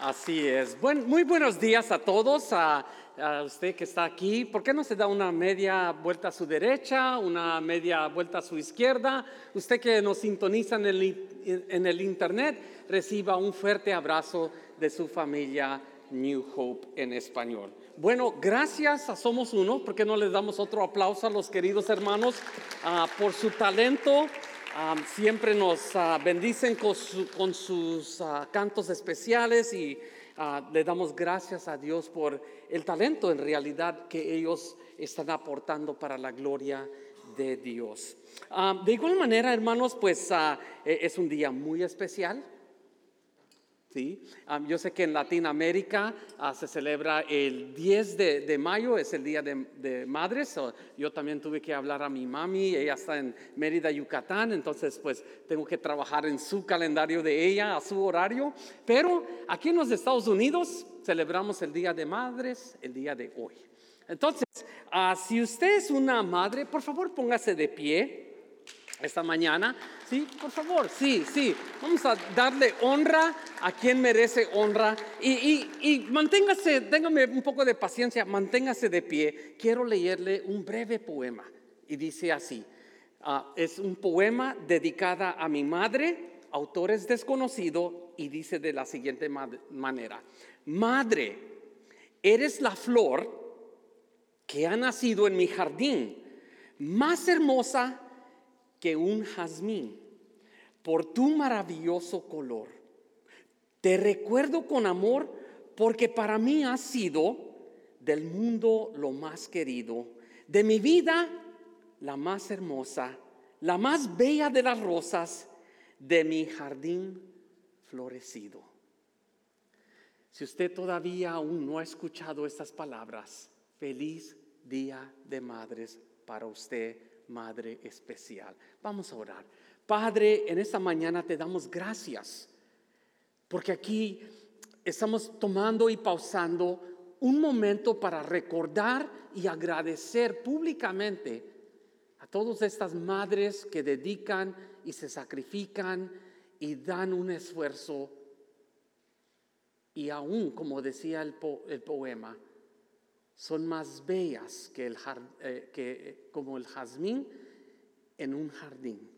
Así es. Buen, muy buenos días a todos, a, usted que está aquí. ¿Por qué no se da una media vuelta a su derecha, una media vuelta a su izquierda? Usted que nos sintoniza en el, en el internet, reciba un fuerte abrazo de su familia New Hope en español. Bueno, gracias a Somos Uno, porque no les damos otro aplauso a los queridos hermanos ah, por su talento siempre nos ah, bendicen con, sus ah, cantos especiales y ah, le damos gracias a Dios por el talento en realidad que ellos están aportando para la gloria de Dios. de igual manera, hermanos, pues e, es un día muy especial. ¿Sí? yo sé que en Latinoamérica ah, se celebra el 10 de, mayo, es el Día de, Madres. yo también tuve que hablar a mi mami, ella está en Mérida, Yucatán, entonces pues tengo que trabajar en su calendario de ella, a su horario. Pero aquí en los Estados Unidos celebramos el Día de Madres el día de hoy. Entonces, ah, si usted es una madre, por favor póngase de pie esta mañana. Sí, por favor, sí, sí. Vamos a darle honra a quien merece honra. Y, manténgase, téngame un poco de paciencia, manténgase de pie. Quiero leerle un breve poema. Y dice así, ah, es un poema dedicada a mi madre, autor es desconocido, y dice de la siguiente manera, Madre, eres la flor que ha nacido en mi jardín, más hermosa que un jazmín por tu maravilloso color. Te recuerdo con amor porque para mí has sido del mundo lo más querido, de mi vida la más hermosa, la más bella de las rosas, de mi jardín florecido. Si usted todavía aún no ha escuchado estas palabras, feliz día de madres para usted Madre especial. Vamos a orar. Padre, en esta mañana te damos gracias porque aquí estamos tomando y pausando un momento para recordar y agradecer públicamente a todas estas madres que dedican y se sacrifican y dan un esfuerzo y aún, como decía el, poema, son más bellas que, el, eh, el jazmín en un jardín.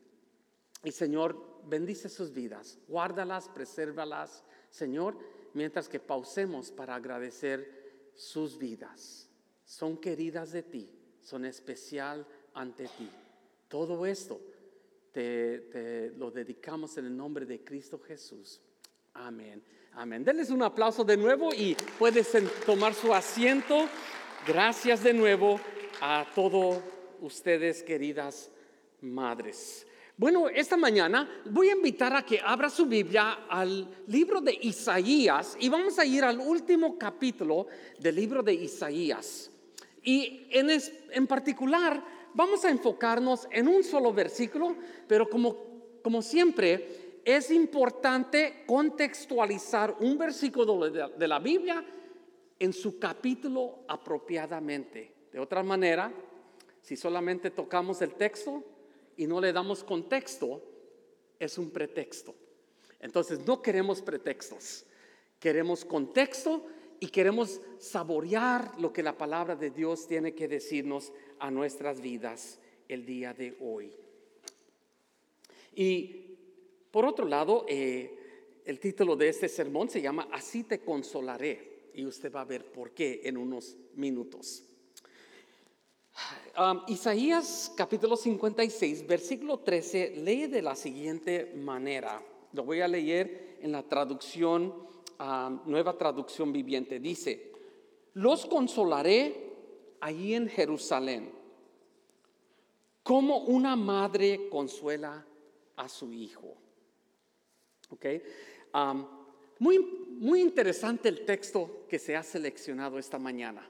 Y Señor, bendice sus vidas, guárdalas, presérvalas, Señor, mientras que pausemos para agradecer sus vidas. Son queridas de ti, son especial ante ti. Todo esto te, te lo dedicamos en el nombre de Cristo Jesús. Amén. Amén. Denles un aplauso de nuevo y puedes tomar su asiento. Gracias de nuevo a todos ustedes, queridas madres. Bueno, esta mañana voy a invitar a que abra su Biblia al libro de Isaías y vamos a ir al último capítulo del libro de Isaías. Y en, en particular vamos a enfocarnos en un solo versículo, pero como, como siempre, es importante contextualizar un versículo de la Biblia en su capítulo apropiadamente. De otra manera, si solamente tocamos el texto y no le damos contexto, es un pretexto. Entonces no queremos pretextos, queremos contexto y queremos saborear lo que la palabra de Dios tiene que decirnos a nuestras vidas el día de hoy. Y por otro lado, eh, el título de este sermón se llama Así te consolaré. Y usted va a ver por qué en unos minutos. Um, Isaías capítulo 56, versículo 13, lee de la siguiente manera. Lo voy a leer en la traducción, um, nueva traducción viviente. Dice, los consolaré allí en Jerusalén, como una madre consuela a su hijo. Okay. muy, muy interesante el texto que se ha seleccionado esta mañana.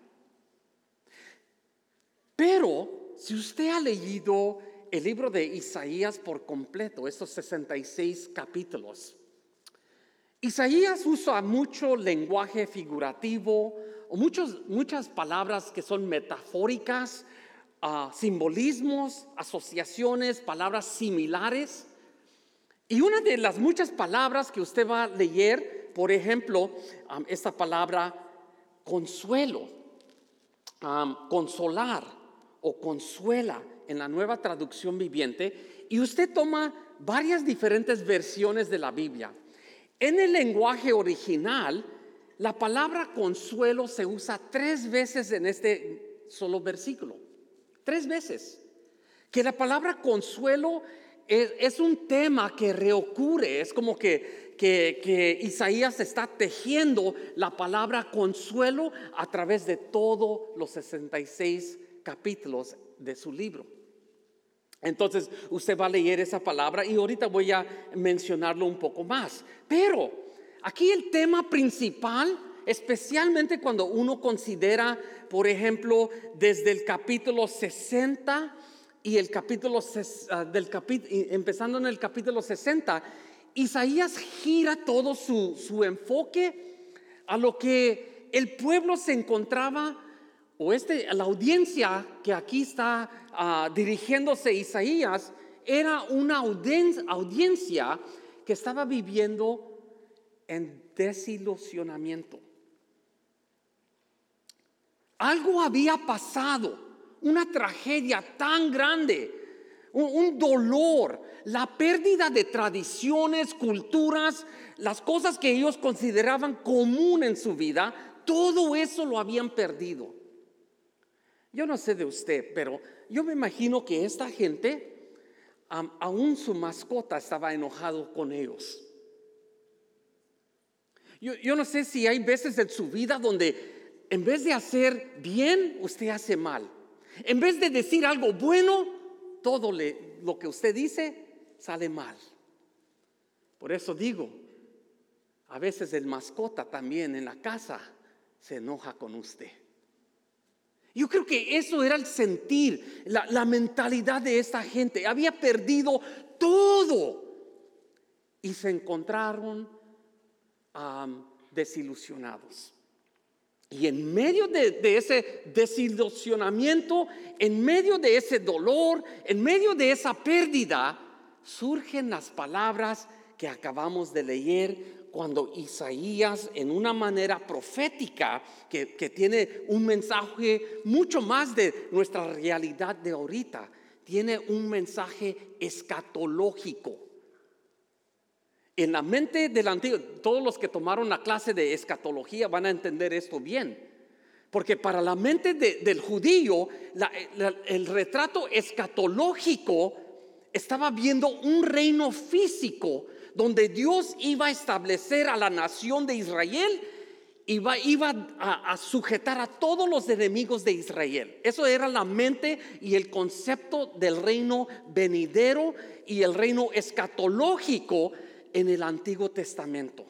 Pero si usted ha leído el libro de Isaías por completo, estos 66 capítulos, Isaías usa mucho lenguaje figurativo o muchas palabras que son metafóricas, ah, simbolismos, asociaciones, palabras similares. Y una de las muchas palabras que usted va a leer por ejemplo, esta palabra consuelo, consolar o consuela en la nueva traducción viviente, y usted toma varias diferentes versiones de la Biblia. En el lenguaje original, la palabra consuelo se usa tres veces en este solo versículo. Tres veces. Que la palabra consuelo es, un tema que reocurre, es como que, que, Isaías está tejiendo la palabra consuelo a través de todos los 66 capítulos de su libro. Entonces usted va a leer esa palabra y ahorita voy a mencionarlo un poco más. Pero aquí el tema principal, especialmente cuando uno considera, por ejemplo, desde el capítulo 60 y el capítulo ah, del empezando en el capítulo 60, Isaías gira todo su, su enfoque a lo que el pueblo se encontraba o este, la audiencia que aquí está ah, dirigiéndose Isaías era una audiencia que estaba viviendo en desilusionamiento. Algo había pasado, una tragedia tan grande, un, dolor, la pérdida de tradiciones, culturas, las cosas que ellos consideraban común en su vida, todo eso lo habían perdido. Yo no sé de usted, pero yo me imagino que esta gente, aún su mascota estaba enojado con ellos. Yo, no sé si hay veces en su vida donde en vez de hacer bien, usted hace mal. En vez de decir algo bueno, todo lo que usted dice sale mal. Por eso digo, a veces el mascota también en la casa se enoja con usted. Yo creo que eso era el sentir, la, mentalidad de esta gente. Había perdido todo y se encontraron desilusionados. Y en medio de, ese desilusionamiento, en medio de ese dolor, en medio de esa pérdida, surgen las palabras que acabamos de leer cuando Isaías en una manera profética que, tiene un mensaje mucho más de nuestra realidad de ahorita, tiene un mensaje escatológico. En la mente del antiguo, todos los que tomaron la clase de escatología van a entender esto bien. Porque para la mente del judío, el retrato escatológico estaba viendo un reino físico donde Dios iba a establecer a la nación de Israel iba, iba a, a, sujetar a todos los enemigos de Israel. Eso era la mente y el concepto del reino venidero y el reino escatológico en el Antiguo Testamento.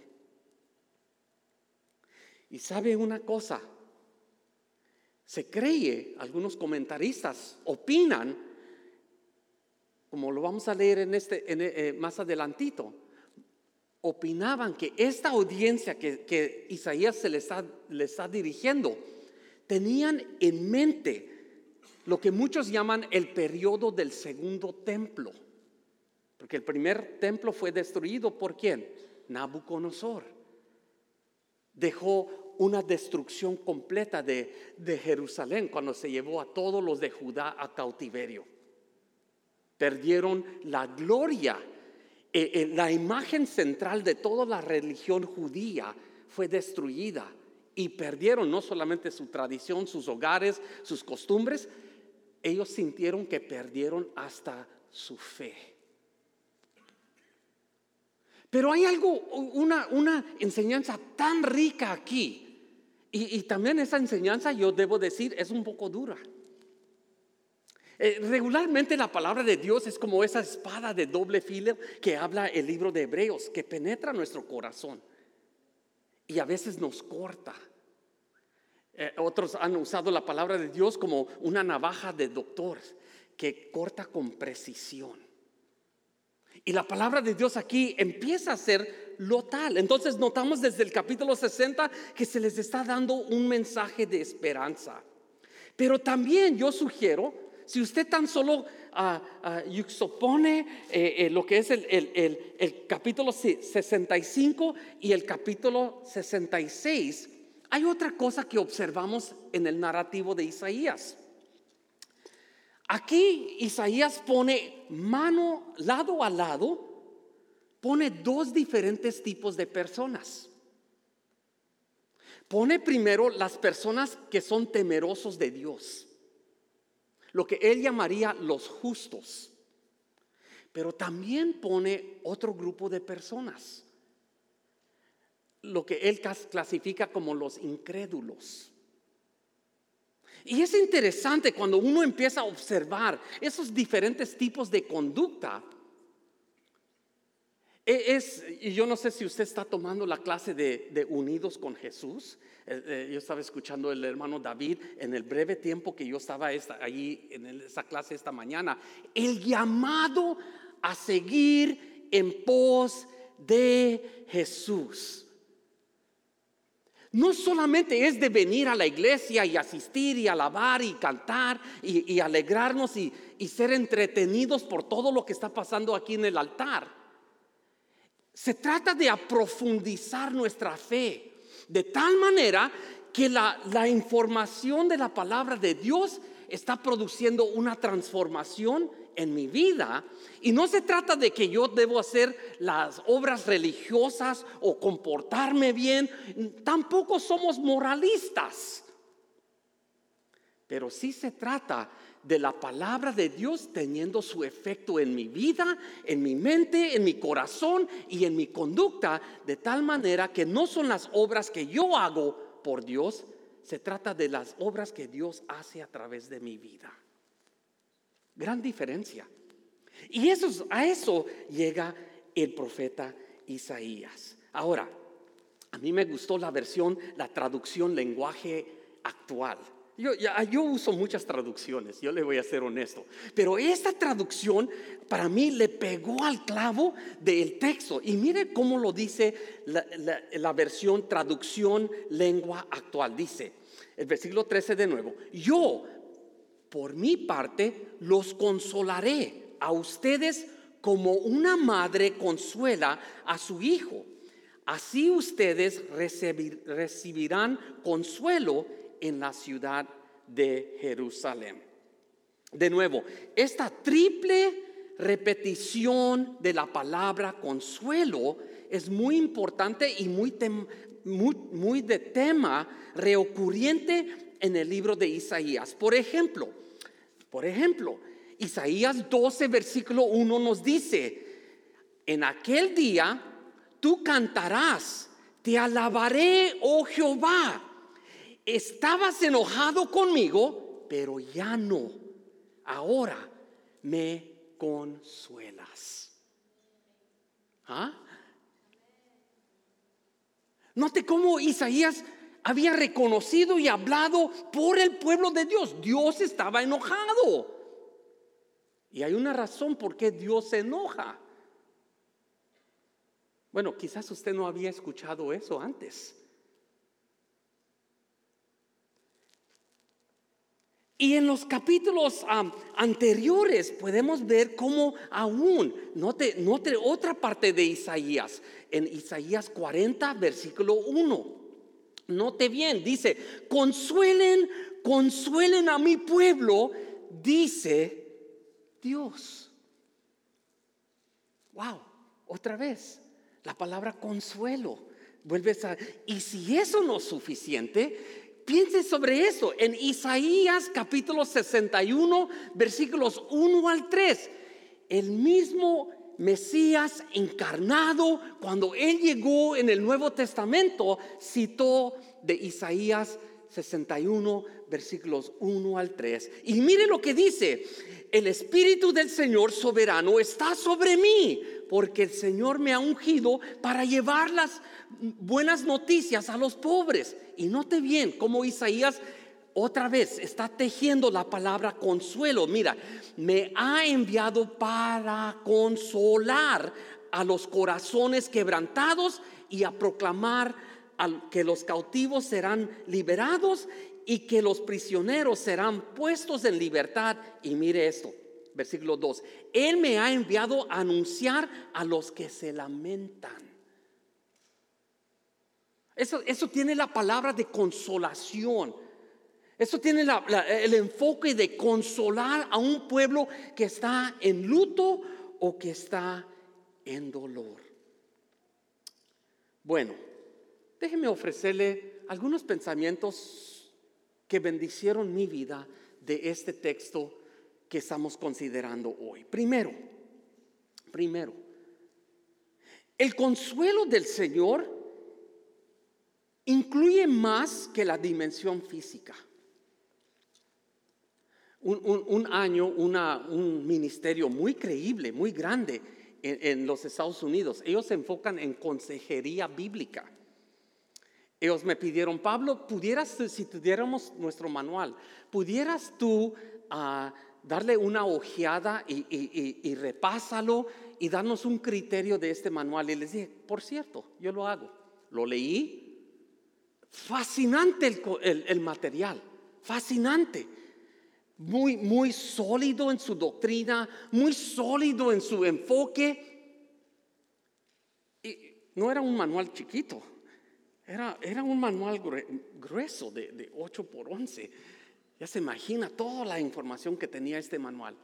Y sabe una cosa, se cree, algunos comentaristas opinan, como lo vamos a leer en este, eh, más adelantito, opinaban que esta audiencia que, Isaías se le está, le está dirigiendo, tenían en mente lo que muchos llaman el periodo del segundo templo. Porque el primer templo fue destruido por quién? Nabucodonosor. Dejó una destrucción completa de, Jerusalén cuando se llevó a todos los de Judá a cautiverio. Perdieron la gloria eh, eh, la imagen central de toda la religión judía fue destruida y perdieron no solamente su tradición, sus hogares, sus costumbres, ellos sintieron que perdieron hasta su fe. Pero hay algo, una, una enseñanza tan rica aquí. Y, y también esa enseñanza, yo debo decir, es un poco dura. Eh, regularmente la palabra de Dios es como esa espada de doble filo que habla el libro de Hebreos, que penetra nuestro corazón y a veces nos corta. Eh, otros han usado la palabra de Dios como una navaja de doctor que corta con precisión. Y la palabra de Dios aquí empieza a ser lo tal. Entonces notamos desde el capítulo 60 que se les está dando un mensaje de esperanza. Pero también yo sugiero Si usted tan solo uh, supone eh, eh, lo que es el, el capítulo 65 y el capítulo 66, hay otra cosa que observamos en el narrativo de Isaías. Aquí Isaías pone mano lado a lado, pone dos diferentes tipos de personas. Pone primero las personas que son temerosos de Dios, lo que él llamaría los justos. Pero también pone otro grupo de personas, lo que él clasifica como los incrédulos. Y es interesante cuando uno empieza a observar esos diferentes tipos de conducta. E, es, y yo no sé si usted está tomando la clase de, Unidos con Jesús. Eh, eh, yo estaba escuchando el hermano David en el breve tiempo que yo estaba ahí en esa clase esta mañana. El llamado a seguir en pos de Jesús no solamente es de venir a la iglesia y asistir y alabar y cantar y, alegrarnos y, ser entretenidos por todo lo que está pasando aquí en el altar. Se trata de aprofundizar nuestra fe de tal manera que la, información de la palabra de Dios está produciendo una transformación en mi vida. Y no se trata de que yo debo hacer las obras religiosas o comportarme bien. Tampoco somos moralistas. Pero sí se trata de la palabra de Dios teniendo su efecto en mi vida, en mi mente, en mi corazón y en mi conducta, de tal manera que no son las obras que yo hago por Dios, se trata de las obras que Dios hace a través de mi vida. Gran diferencia. Y eso, a eso llega el profeta Isaías. Ahora, a mí me gustó la versión, la traducción lenguaje actual. Yo, yo, uso muchas traducciones, yo le voy a ser honesto, pero esta traducción para mí le pegó al clavo del texto. Y mire cómo lo dice la, la versión traducción lengua actual. Dice, el versículo 13 de nuevo, yo por mi parte, los consolaré a ustedes como una madre consuela a su hijo. Así ustedes recibirán consuelo en la ciudad de Jerusalén. De nuevo, esta triple repetición de la palabra consuelo es muy importante y muy, muy, de tema reocurriente en el libro de Isaías. Por ejemplo, por ejemplo, Isaías 12, versículo 1 nos dice, en aquel día tú cantarás, te alabaré, oh Jehová. Estabas enojado conmigo, pero ya no. Ahora me consuelas. ¿Ah? Note cómo Isaías había reconocido y hablado por el pueblo de Dios. Dios estaba enojado. Y hay una razón por qué Dios se enoja. Bueno, quizás usted no había escuchado eso antes. Y en los capítulos anteriores podemos ver cómo aún, note, note otra parte de Isaías, en Isaías 40, versículo 1. Note bien, dice, consuelen, consuelen a mi pueblo, dice Dios. Wow, otra vez, la palabra consuelo. Vuelves a... Y si eso no es suficiente, piense sobre eso. En Isaías capítulo 61, versículos 1 al 3, el mismo Mesías encarnado, cuando Él llegó en el Nuevo Testamento, citó de Isaías 61, versículos 1 al 3. Y mire lo que dice, el Espíritu del Señor soberano está sobre mí, porque el Señor me ha ungido para llevar las buenas noticias a los pobres. Y note bien cómo Isaías otra vez está tejiendo la palabra consuelo. Mira, me ha enviado para consolar a los corazones quebrantados y a proclamar que los cautivos serán liberados y que los prisioneros serán puestos en libertad. Y mire esto, versículo 2. Él me ha enviado a anunciar a los que se lamentan. Eso, eso tiene la palabra de consolación. Eso tiene el enfoque de consolar a un pueblo que está en luto o que está en dolor. Bueno, déjeme ofrecerle algunos pensamientos que bendicieron mi vida de este texto que estamos considerando hoy. Primero, primero, el consuelo del Señor incluye más que la dimensión física. Un, año, un ministerio muy creíble, muy grande en, en los Estados Unidos, ellos se enfocan en consejería bíblica. Ellos me pidieron, Pablo, pudieras, si tuviéramos nuestro manual, pudieras tú uh, darle una ojeada y, repásalo y darnos un criterio de este manual. Y les dije, por cierto, yo lo hago. Lo leí. Fascinante el, material, fascinante. Muy, muy sólido en su doctrina, muy sólido en su enfoque. Y no era un manual chiquito, era, era un manual grueso de, de 8 por 11 ya se imagina toda la información que tenía este manual.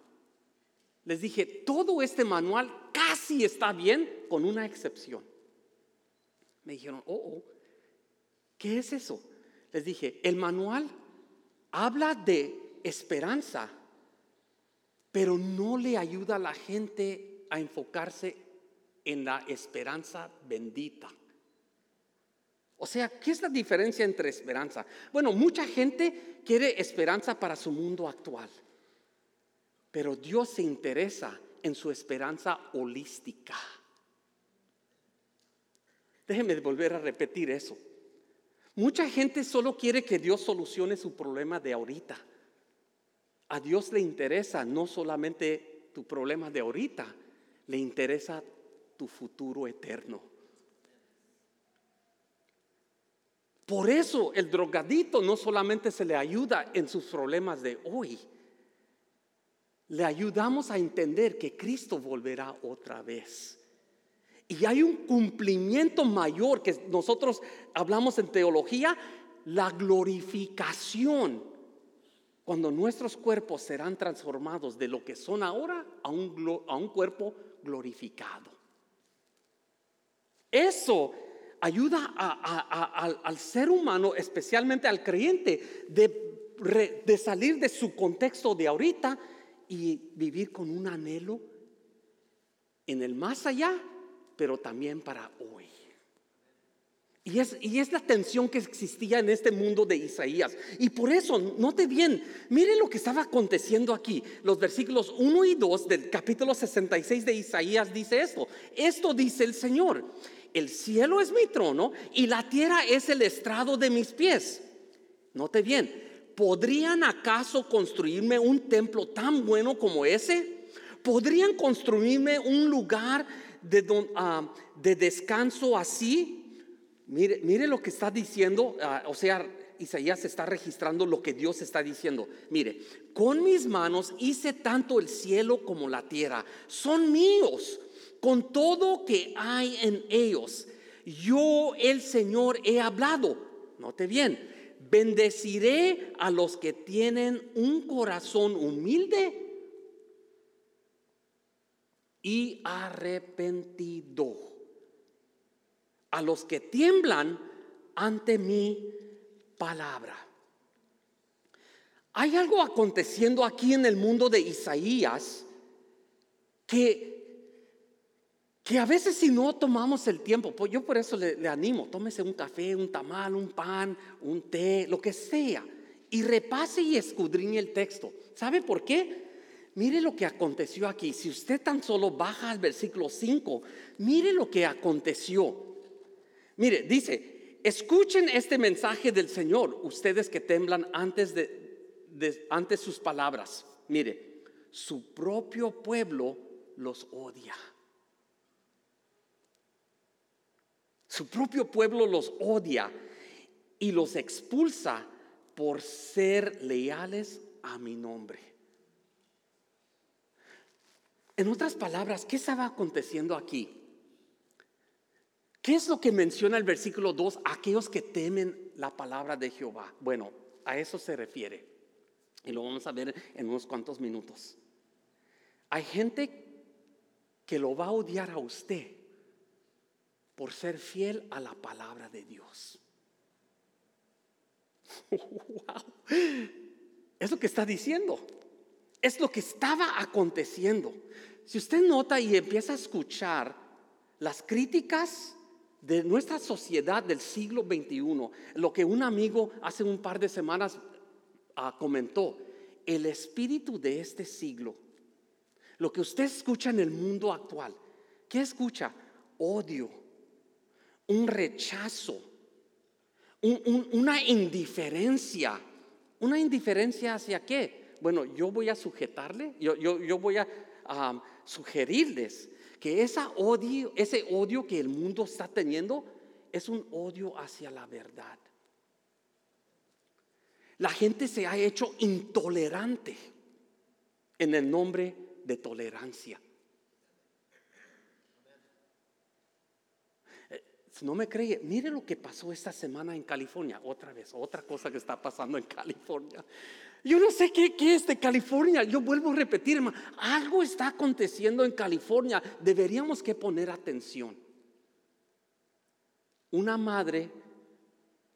Les dije, todo este manual casi está bien con una excepción. Me dijeron, oh, oh, ¿qué es eso? Les dije, el manual habla de esperanza, pero no le ayuda a la gente a enfocarse en la esperanza bendita. O sea, ¿qué es la diferencia entre esperanza? Bueno, mucha gente quiere esperanza para su mundo actual, pero Dios se interesa en su esperanza holística. Déjenme volver a repetir eso. Mucha gente solo quiere que Dios solucione su problema de ahorita. A Dios le interesa no solamente tu problema de ahorita, le interesa tu futuro eterno. Por eso el drogadito no solamente se le ayuda en sus problemas de hoy, le ayudamos a entender que Cristo volverá otra vez. Y hay un cumplimiento mayor que nosotros hablamos en teología, la glorificación, cuando nuestros cuerpos serán transformados de lo que son ahora a un, a un cuerpo glorificado. Eso ayuda al ser humano, especialmente al creyente, de, de salir de su contexto de ahorita y vivir con un anhelo en el más allá, pero también para hoy. Y es, y es, la tensión que existía en este mundo de Isaías. Y por eso, note bien, mire lo que estaba aconteciendo aquí. Los versículos 1 y 2 del capítulo 66 de Isaías dice esto. Esto dice el Señor el cielo es mi trono y la tierra es el estrado de mis pies. Note bien, ¿podrían acaso construirme un templo tan bueno como ese? ¿Podrían construirme un lugar de, ah, de descanso así? Mire, mire, lo que está diciendo, ah, o sea, Isaías está registrando lo que Dios está diciendo. Mire, con mis manos hice tanto el cielo como la tierra, son míos con todo que hay en ellos. Yo, el Señor, he hablado. Note bien, bendeciré a los que tienen un corazón humilde y arrepentido. A los que tiemblan ante mi palabra. Hay algo aconteciendo aquí en el mundo de Isaías que que a veces si no tomamos el tiempo, pues yo por eso le, animo, tómese un café, un tamal, un pan, un té, lo que sea, y repase y escudriñe el texto. ¿Sabe por qué? Mire lo que aconteció aquí. Si usted tan solo baja al versículo 5, mire lo que aconteció. Mire, dice, escuchen este mensaje del Señor, ustedes que temblan antes de, antes sus palabras. Mire, su propio pueblo los odia. Su propio pueblo los odia y los expulsa por ser leales a mi nombre. En otras palabras, ¿qué estaba aconteciendo aquí? ¿Qué es lo que menciona el versículo 2? Aquellos que temen la palabra de Jehová. Bueno, a eso se refiere. Y lo vamos a ver en unos cuantos minutos. Hay gente que lo va a odiar a usted por ser fiel a la palabra de Dios. Es lo que está diciendo. Es lo que estaba aconteciendo. Si usted nota y empieza a escuchar las críticas de nuestra sociedad del siglo XXI, lo que un amigo hace un par de semanas ah, comentó, el espíritu de este siglo, lo que usted escucha en el mundo actual, ¿qué escucha? Odio, un rechazo, una indiferencia. ¿Una indiferencia hacia qué? Bueno, yo voy a sujetarle, yo, yo, voy a sugerirles que esa odio, ese odio que el mundo está teniendo es un odio hacia la verdad. La gente se ha hecho intolerante en el nombre de tolerancia. Si no me cree, mire lo que pasó esta semana en California. Otra vez, otra cosa que está pasando en California. Yo no sé qué, es de California. Yo vuelvo a repetir, algo está aconteciendo en California. Deberíamos que poner atención. Una madre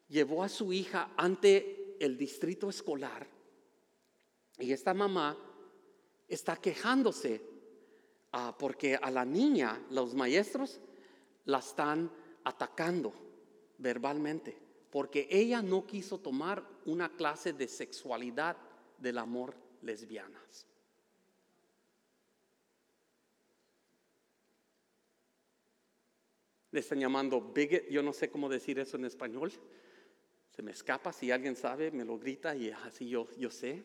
llevó a su hija ante el distrito escolar y esta mamá está quejándose ah, porque a la niña los maestros la están atacando verbalmente, porque ella no quiso tomar una clase de sexualidad del amor lesbianas. Le están llamando bigot, yo no sé cómo decir eso en español. Se me escapa, si alguien sabe, me lo grita y así yo, yo sé.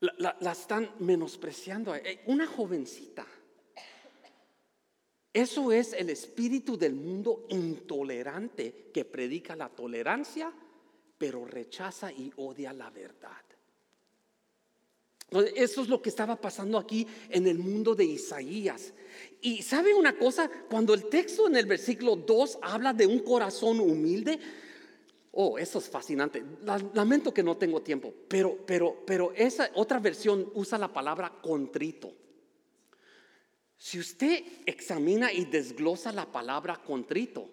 La, la están menospreciando. Eh, una jovencita eso es el espíritu del mundo intolerante que predica la tolerancia, pero rechaza y odia la verdad. Eso es lo que estaba pasando aquí en el mundo de Isaías. Y sabe una cosa, cuando el texto en el versículo 2 habla de un corazón humilde, oh, eso es fascinante. Lamento que no tengo tiempo, pero, pero, pero esa otra versión usa la palabra contrito. Si usted examina y desglosa la palabra contrito,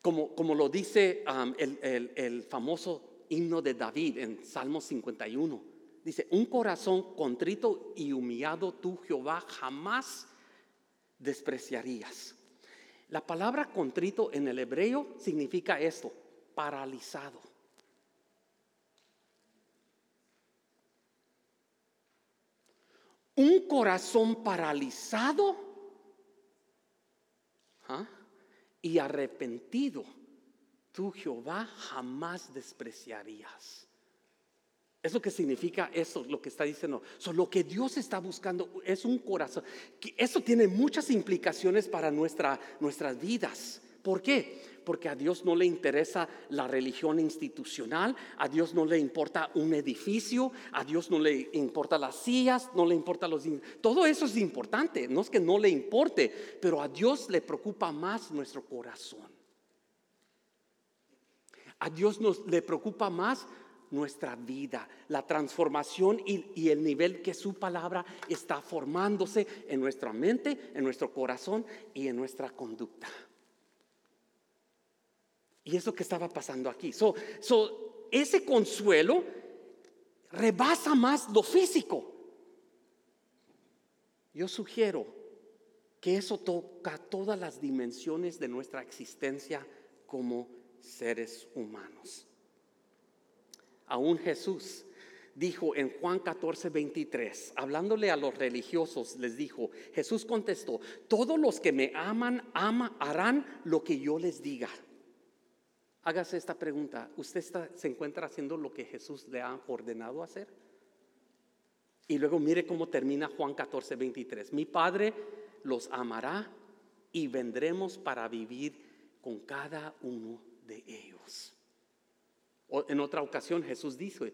como, como lo dice um, el, el famoso himno de David en Salmo 51, dice, un corazón contrito y humillado tú Jehová jamás despreciarías. La palabra contrito en el hebreo significa esto, paralizado. Un corazón paralizado ¿ah? y arrepentido, tú Jehová jamás despreciarías. Es lo que significa eso, lo que está diciendo. lo que Dios está buscando es un corazón. Eso tiene muchas implicaciones para nuestra, nuestras vidas. ¿Por qué? Porque a Dios no le interesa la religión institucional, a Dios no le importa un edificio, a Dios no le importa las sillas, no le importa los... Todo eso es importante, no es que no le importe, pero a Dios le preocupa más nuestro corazón. A Dios nos, le preocupa más nuestra vida, la transformación y, y, el nivel que su palabra está formándose en nuestra mente, en nuestro corazón y en nuestra conducta. Y eso que estaba pasando aquí. So, ese consuelo rebasa más lo físico. Yo sugiero que eso toca todas las dimensiones de nuestra existencia como seres humanos. Aún Jesús dijo en Juan 14, 23, hablándole a los religiosos, les dijo, Jesús contestó, todos los que me aman, ama, harán lo que yo les diga hágase esta pregunta. ¿Usted se encuentra haciendo lo que Jesús le ha ordenado hacer? Y luego mire cómo termina Juan 14, 23. Mi Padre los amará y vendremos para vivir con cada uno de ellos. en otra ocasión Jesús dice,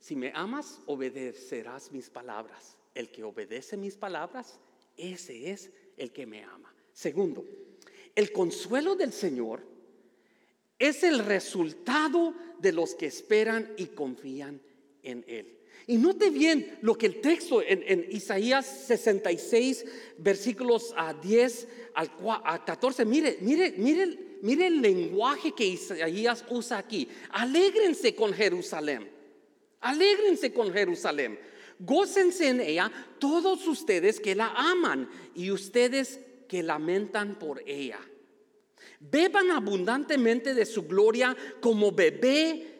si me amas, obedecerás mis palabras. El que obedece mis palabras, ese es el que me ama. Segundo, el consuelo del Señor es el resultado de los que esperan y confían en Él. Y note bien lo que el texto en, Isaías 66, versículos a 10 al a 14, mire, mire, mire, mire el lenguaje que Isaías usa aquí. Alégrense con Jerusalén. Alégrense con Jerusalén. Gócense en ella todos ustedes que la aman y ustedes que lamentan por ella. Beban abundantemente de su gloria como bebé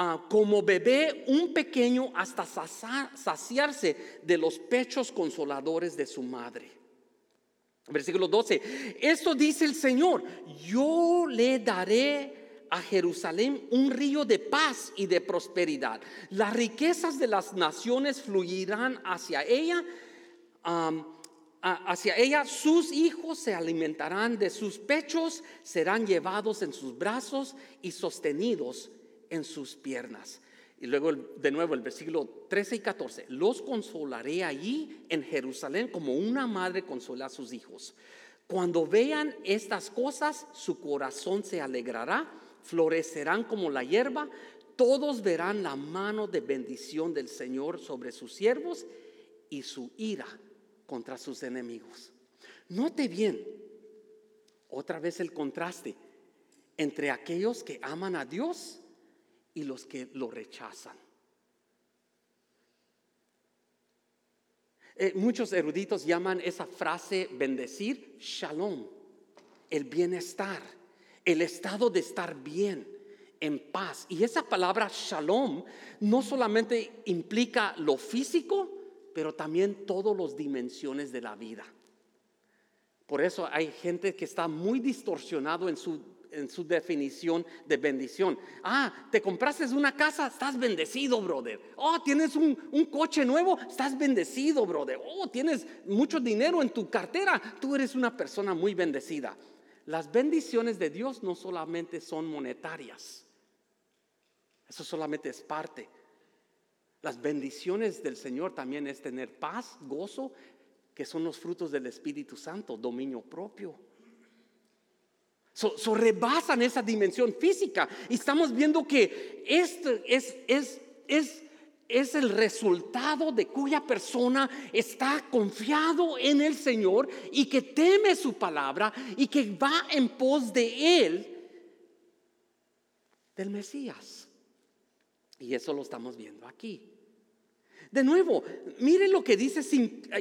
Ah, como bebé un pequeño hasta saciarse de los pechos consoladores de su madre. Versículo 12. Esto dice el Señor, yo le daré a Jerusalén un río de paz y de prosperidad. Las riquezas de las naciones fluirán hacia ella. Hacia ella sus hijos se alimentarán de sus pechos, serán llevados en sus brazos y sostenidos en sus piernas. Y luego de nuevo el versículo 13 y 14, los consolaré allí en Jerusalén como una madre consuela a sus hijos. Cuando vean estas cosas, su corazón se alegrará, florecerán como la hierba, todos verán la mano de bendición del Señor sobre sus siervos y su ira contra sus enemigos. Note bien, otra vez el contraste entre aquellos que aman a Dios y los que lo rechazan. Eh, muchos eruditos llaman esa frase bendecir shalom, el bienestar, el estado de estar bien, en paz. Y esa palabra shalom no solamente implica lo físico, pero también todas las dimensiones de la vida. Por eso hay gente que está muy distorsionado en su en su definición de bendición. Ah, te compraste una casa, estás bendecido, brother. Oh, tienes un, coche nuevo, estás bendecido, brother. Oh, tienes mucho dinero en tu cartera, tú eres una persona muy bendecida. Las bendiciones de Dios no solamente son monetarias, eso solamente es parte. Las bendiciones del Señor también es tener paz, gozo, que son los frutos del Espíritu Santo, dominio propio. So, rebasan esa dimensión física. Y estamos viendo que esto es, es, es, es el resultado de cuya persona está confiado en el Señor y que teme su palabra y que va en pos de Él, del Mesías. Y eso lo estamos viendo aquí. De nuevo, miren lo que dice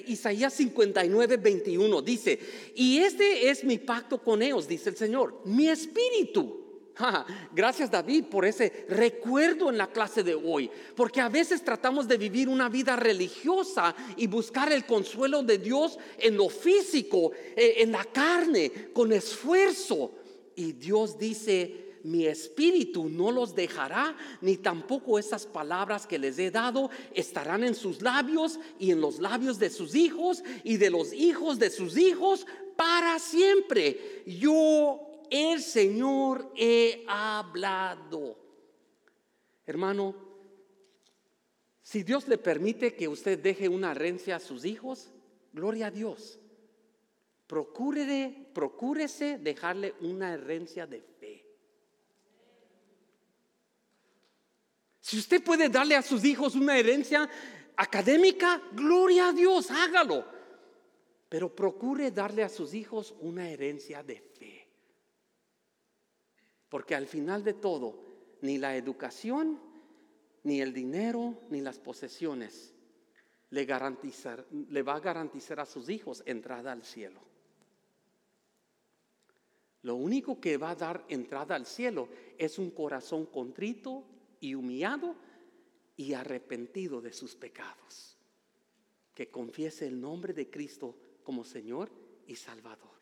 Isaías 59, 21. Dice, y este es mi pacto con ellos, dice el Señor, mi espíritu. Gracias David por ese recuerdo en la clase de hoy, porque a veces tratamos de vivir una vida religiosa y buscar el consuelo de Dios en lo físico, eh, en la carne, con esfuerzo. Y Dios dice, mi espíritu no los dejará, ni tampoco esas palabras que les he dado estarán en sus labios y en los labios de sus hijos y de los hijos de sus hijos para siempre. Yo, el Señor, he hablado. Hermano, si Dios le permite que usted deje una herencia a sus hijos, gloria a Dios. Procúrese dejarle una herencia de fe. Si usted puede darle a sus hijos una herencia académica, gloria a Dios, hágalo. Pero procure darle a sus hijos una herencia de fe. Porque al final de todo, ni la educación, ni el dinero, ni las posesiones le, va a garantizar a sus hijos entrada al cielo. Lo único que va a dar entrada al cielo es un corazón contrito y humillado y arrepentido de sus pecados. Que confiese el nombre de Cristo como Señor y Salvador.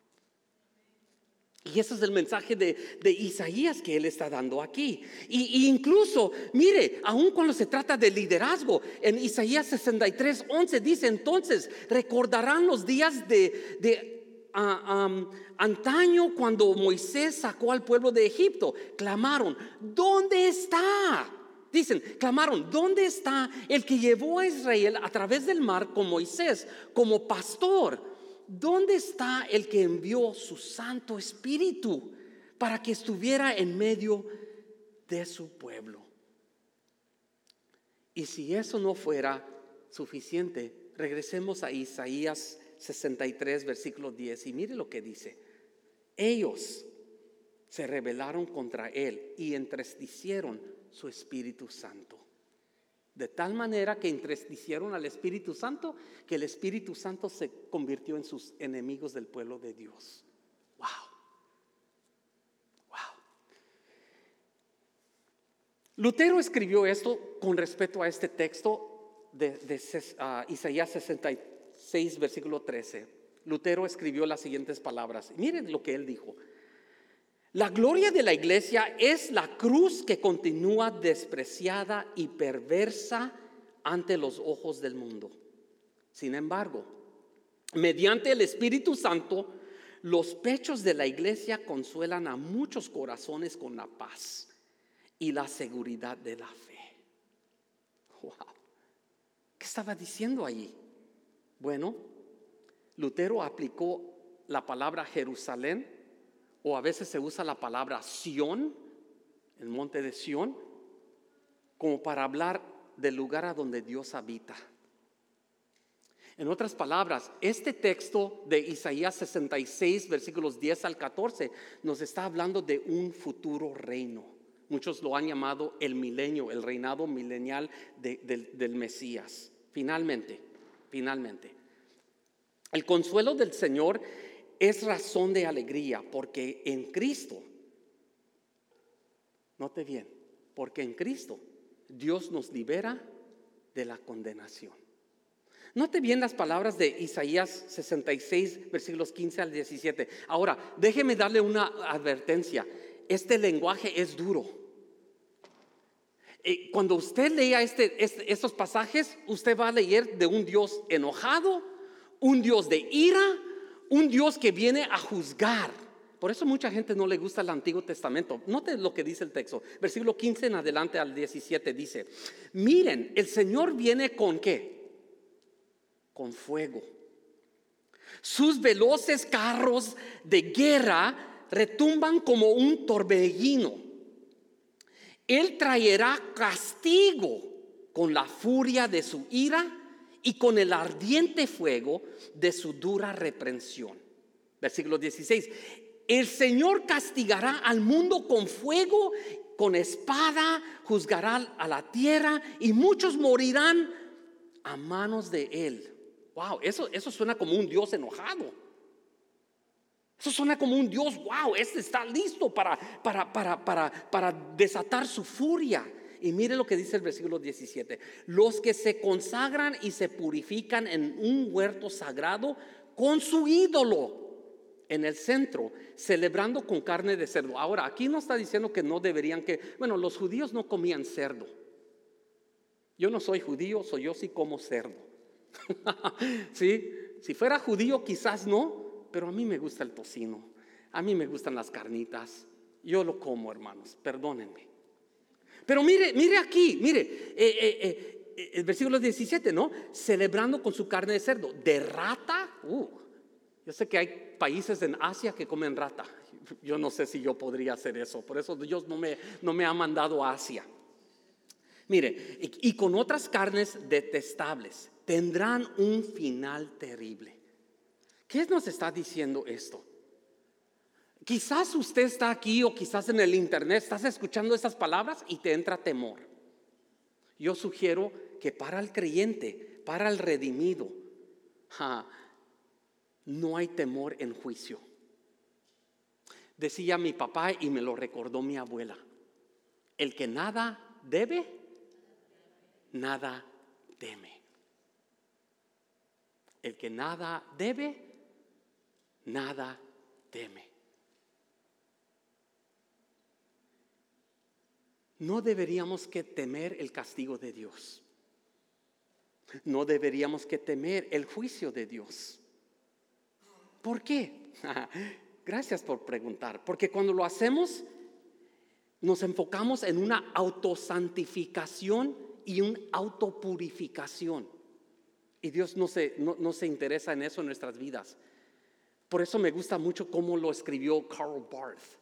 Y ese es el mensaje de, Isaías que él está dando aquí. Y, incluso, mire, aun cuando se trata de liderazgo, en Isaías 63, 11 dice entonces, recordarán los días de, antaño cuando Moisés sacó al pueblo de Egipto, clamaron, ¿dónde está? Dicen, clamaron, ¿dónde está el que llevó a Israel a través del mar con Moisés como pastor? ¿Dónde está el que envió su Santo Espíritu para que estuviera en medio de su pueblo? Y si eso no fuera suficiente, regresemos a Isaías 63, versículo 10, y mire lo que dice. Ellos se rebelaron contra él y entristecieron su Espíritu Santo. De tal manera que entristecieron al Espíritu Santo que el Espíritu Santo se convirtió en sus enemigos del pueblo de Dios. Wow. Wow. Lutero escribió esto con respecto a este texto de, ah, Isaías 63 6, versículo 13, Lutero escribió las siguientes palabras. Miren lo que él dijo. La gloria de la iglesia es la cruz que continúa despreciada y perversa ante los ojos del mundo. Sin embargo, mediante el Espíritu Santo, los pechos de la iglesia consuelan a muchos corazones con la paz y la seguridad de la fe. Wow. ¿Qué estaba diciendo allí? Bueno, Lutero aplicó la palabra Jerusalén, o a veces se usa la palabra Sión, el monte de Sión, como para hablar del lugar a donde Dios habita. En otras palabras, este texto de Isaías 66, versículos 10 al 14, nos está hablando de un futuro reino. Muchos lo han llamado el milenio, el reinado milenial del, del Mesías. Finalmente, finalmente. El consuelo del Señor es razón de alegría porque en Cristo, note bien, porque en Cristo Dios nos libera de la condenación. Note bien las palabras de Isaías 66, versículos 15 al 17. Ahora, déjeme darle una advertencia. Este lenguaje es duro. Eh, cuando usted lea este, este, estos pasajes, usted va a leer de un Dios enojado, un Dios de ira, un Dios que viene a juzgar. Por eso mucha gente no le gusta el Antiguo Testamento. Note lo que dice el texto. Versículo 15 en adelante al 17 dice, miren, el Señor viene con qué? Con fuego. Sus veloces carros de guerra retumban como un torbellino él traerá castigo con la furia de su ira y con el ardiente fuego de su dura reprensión. Versículo 16. El Señor castigará al mundo con fuego, con espada, juzgará a la tierra y muchos morirán a manos de Él. Wow, eso, eso suena como un Dios enojado. Eso suena como un Dios, wow, este está listo para, para, para, para, para desatar su furia. Y mire lo que dice el versículo 17. Los que se consagran y se purifican en un huerto sagrado con su ídolo en el centro, celebrando con carne de cerdo. Ahora, aquí no está diciendo que no deberían que, bueno, los judíos no comían cerdo. Yo no soy judío, soy yo sí como cerdo. ¿Sí? Si fuera judío quizás no, pero a mí me gusta el tocino, a mí me gustan las carnitas, yo lo como, hermanos, perdónenme. Pero mire, mire aquí, mire, eh, eh, eh, el versículo 17, ¿no? Celebrando con su carne de cerdo, de rata, uh, yo sé que hay países en Asia que comen rata. Yo no sé si yo podría hacer eso. Por eso Dios no me, no me ha mandado a Asia. Mire, y con otras carnes detestables tendrán un final terrible. ¿Qué nos está diciendo esto? Quizás usted está aquí o quizás en el internet, estás escuchando estas palabras y te entra temor. Yo sugiero que para el creyente, para el redimido, no hay temor en juicio. Decía mi papá y me lo recordó mi abuela, el que nada debe, nada teme. El que nada debe, nada teme. No deberíamos que temer el castigo de Dios. No deberíamos que temer el juicio de Dios. ¿Por qué? Gracias por preguntar, porque cuando lo hacemos, nos enfocamos en una autosantificación y una autopurificación. Y Dios no se, no, se interesa en eso en nuestras vidas. Por eso me gusta mucho cómo lo escribió Karl Barth.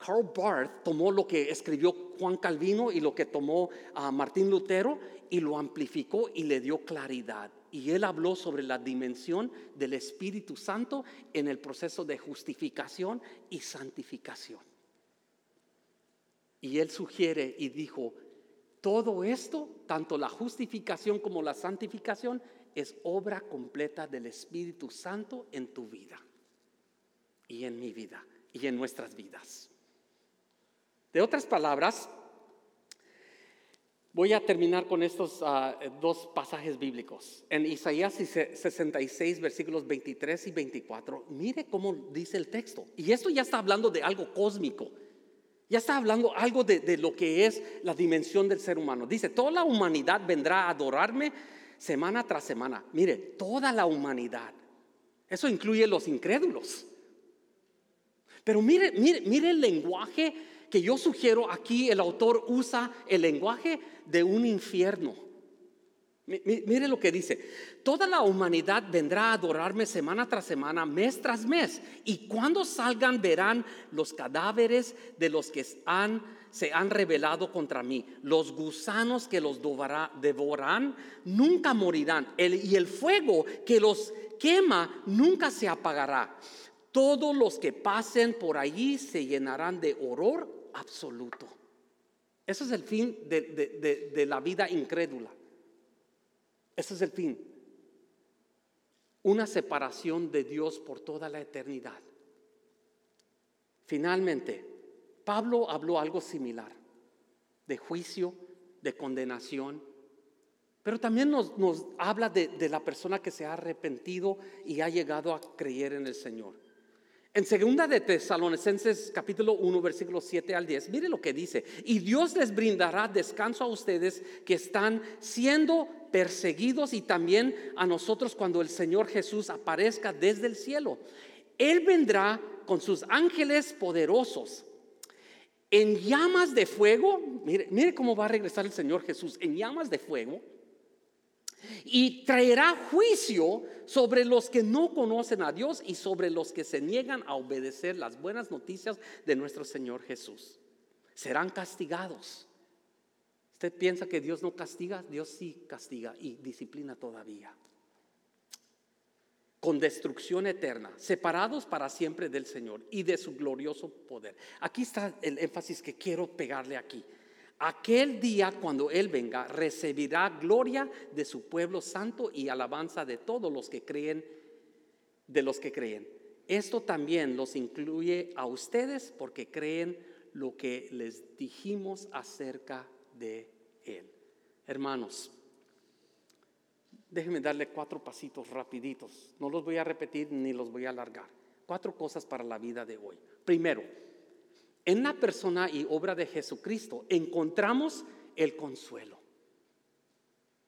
Karl Barth tomó lo que escribió Juan Calvino y lo que tomó a Martín Lutero y lo amplificó y le dio claridad. Y él habló sobre la dimensión del Espíritu Santo en el proceso de justificación y santificación. Y él sugiere y dijo, todo esto, tanto la justificación como la santificación, es obra completa del Espíritu Santo en tu vida y en mi vida y en nuestras vidas. De otras palabras, voy a terminar con estos ah, dos pasajes bíblicos. En Isaías 66, versículos 23 y 24, mire cómo dice el texto. Y esto ya está hablando de algo cósmico. Ya está hablando algo de, de, lo que es la dimensión del ser humano. Dice, toda la humanidad vendrá a adorarme semana tras semana. Mire, toda la humanidad. Eso incluye los incrédulos. Pero mire, mire, mire el lenguaje que yo sugiero aquí. El autor usa el lenguaje de un infierno. Mire lo que dice. Toda la humanidad vendrá a adorarme semana tras semana, mes tras mes. Y cuando salgan verán los cadáveres de los que se han rebelado contra mí. Los gusanos que los devorarán nunca morirán. y el fuego que los quema nunca se apagará. Todos los que pasen por allí se llenarán de horror absoluto. Eso es el fin de la vida incrédula. Ese es el fin. Una separación de Dios por toda la eternidad. Finalmente, Pablo habló algo similar, de juicio, de condenación, pero también nos, habla de, de la persona que se ha arrepentido y ha llegado a creer en el Señor. En segunda de Tesalonicenses capítulo 1 versículos 7 al 10, mire lo que dice, y Dios les brindará descanso a ustedes que están siendo perseguidos y también a nosotros cuando el Señor Jesús aparezca desde el cielo. Él vendrá con sus ángeles poderosos en llamas de fuego, mire, mire cómo va a regresar el Señor Jesús, en llamas de fuego y traerá juicio sobre los que no conocen a Dios y sobre los que se niegan a obedecer las buenas noticias de nuestro Señor Jesús. Serán castigados. ¿Usted piensa que Dios no castiga? Dios sí castiga y disciplina todavía. Con destrucción eterna, separados para siempre del Señor y de su glorioso poder. Aquí está el énfasis que quiero pegarle aquí. Aquel día cuando Él venga, recibirá gloria de su pueblo santo y alabanza de todos los que creen, de los que creen. Esto también los incluye a ustedes porque creen lo que les dijimos acerca de Él. Hermanos, déjenme darle cuatro pasitos rapiditos. No los voy a repetir ni los voy a alargar. Cuatro cosas para la vida de hoy. Primero, en la persona y obra de Jesucristo encontramos el consuelo.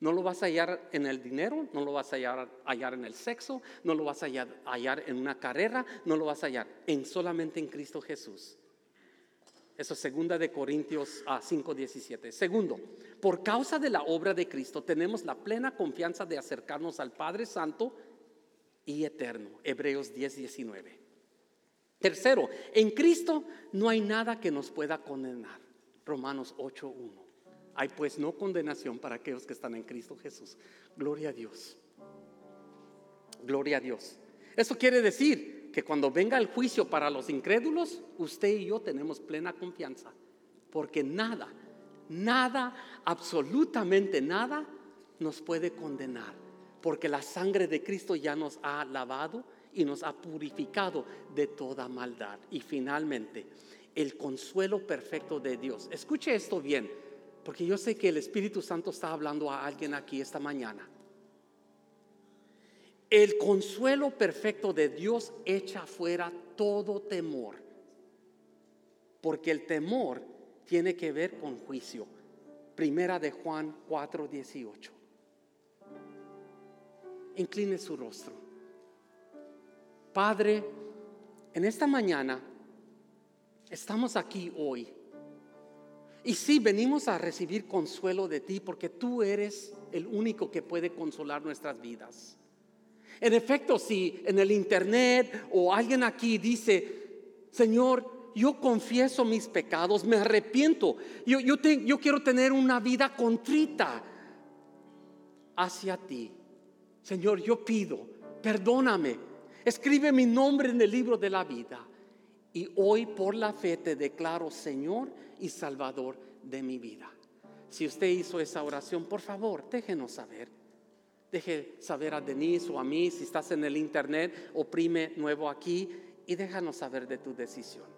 No lo vas a hallar en el dinero, no lo vas a hallar, en el sexo, no lo vas a hallar, en una carrera, no lo vas a hallar en solamente en Cristo Jesús. Eso es segunda de Corintios 5:17. Ah, Segundo, por causa de la obra de Cristo tenemos la plena confianza de acercarnos al Padre Santo y eterno. Hebreos 10:19. Tercero, en Cristo no hay nada que nos pueda condenar. Romanos 8.1. Hay pues no condenación para aquellos que están en Cristo Jesús. Gloria a Dios. Gloria a Dios. Eso quiere decir que cuando venga el juicio para los incrédulos, usted y yo tenemos plena confianza. Porque nada, nada, absolutamente nada nos puede condenar. Porque la sangre de Cristo ya nos ha lavado y nos ha purificado de toda maldad. Y finalmente, el consuelo perfecto de Dios. Escuche esto bien, porque yo sé que el Espíritu Santo está hablando a alguien aquí esta mañana. El consuelo perfecto de Dios echa fuera todo temor, porque el temor tiene que ver con juicio. Primera de Juan 4:18. Incline su rostro. Padre, En esta mañana estamos aquí hoy. Y sí, venimos a recibir consuelo de ti porque tú eres el único que puede consolar nuestras vidas. En efecto, si en el internet o alguien aquí dice, Señor, yo confieso mis pecados, me arrepiento, yo, yo, yo quiero tener una vida contrita hacia ti. Señor, yo pido, perdóname, escribe mi nombre en el libro de la vida. Y hoy por la fe te declaro Señor y Salvador de mi vida. Si usted hizo esa oración, por favor, déjenos saber. Deje saber a Denise o a mí si estás en el internet, oprime nuevo aquí y déjanos saber de tu decisión.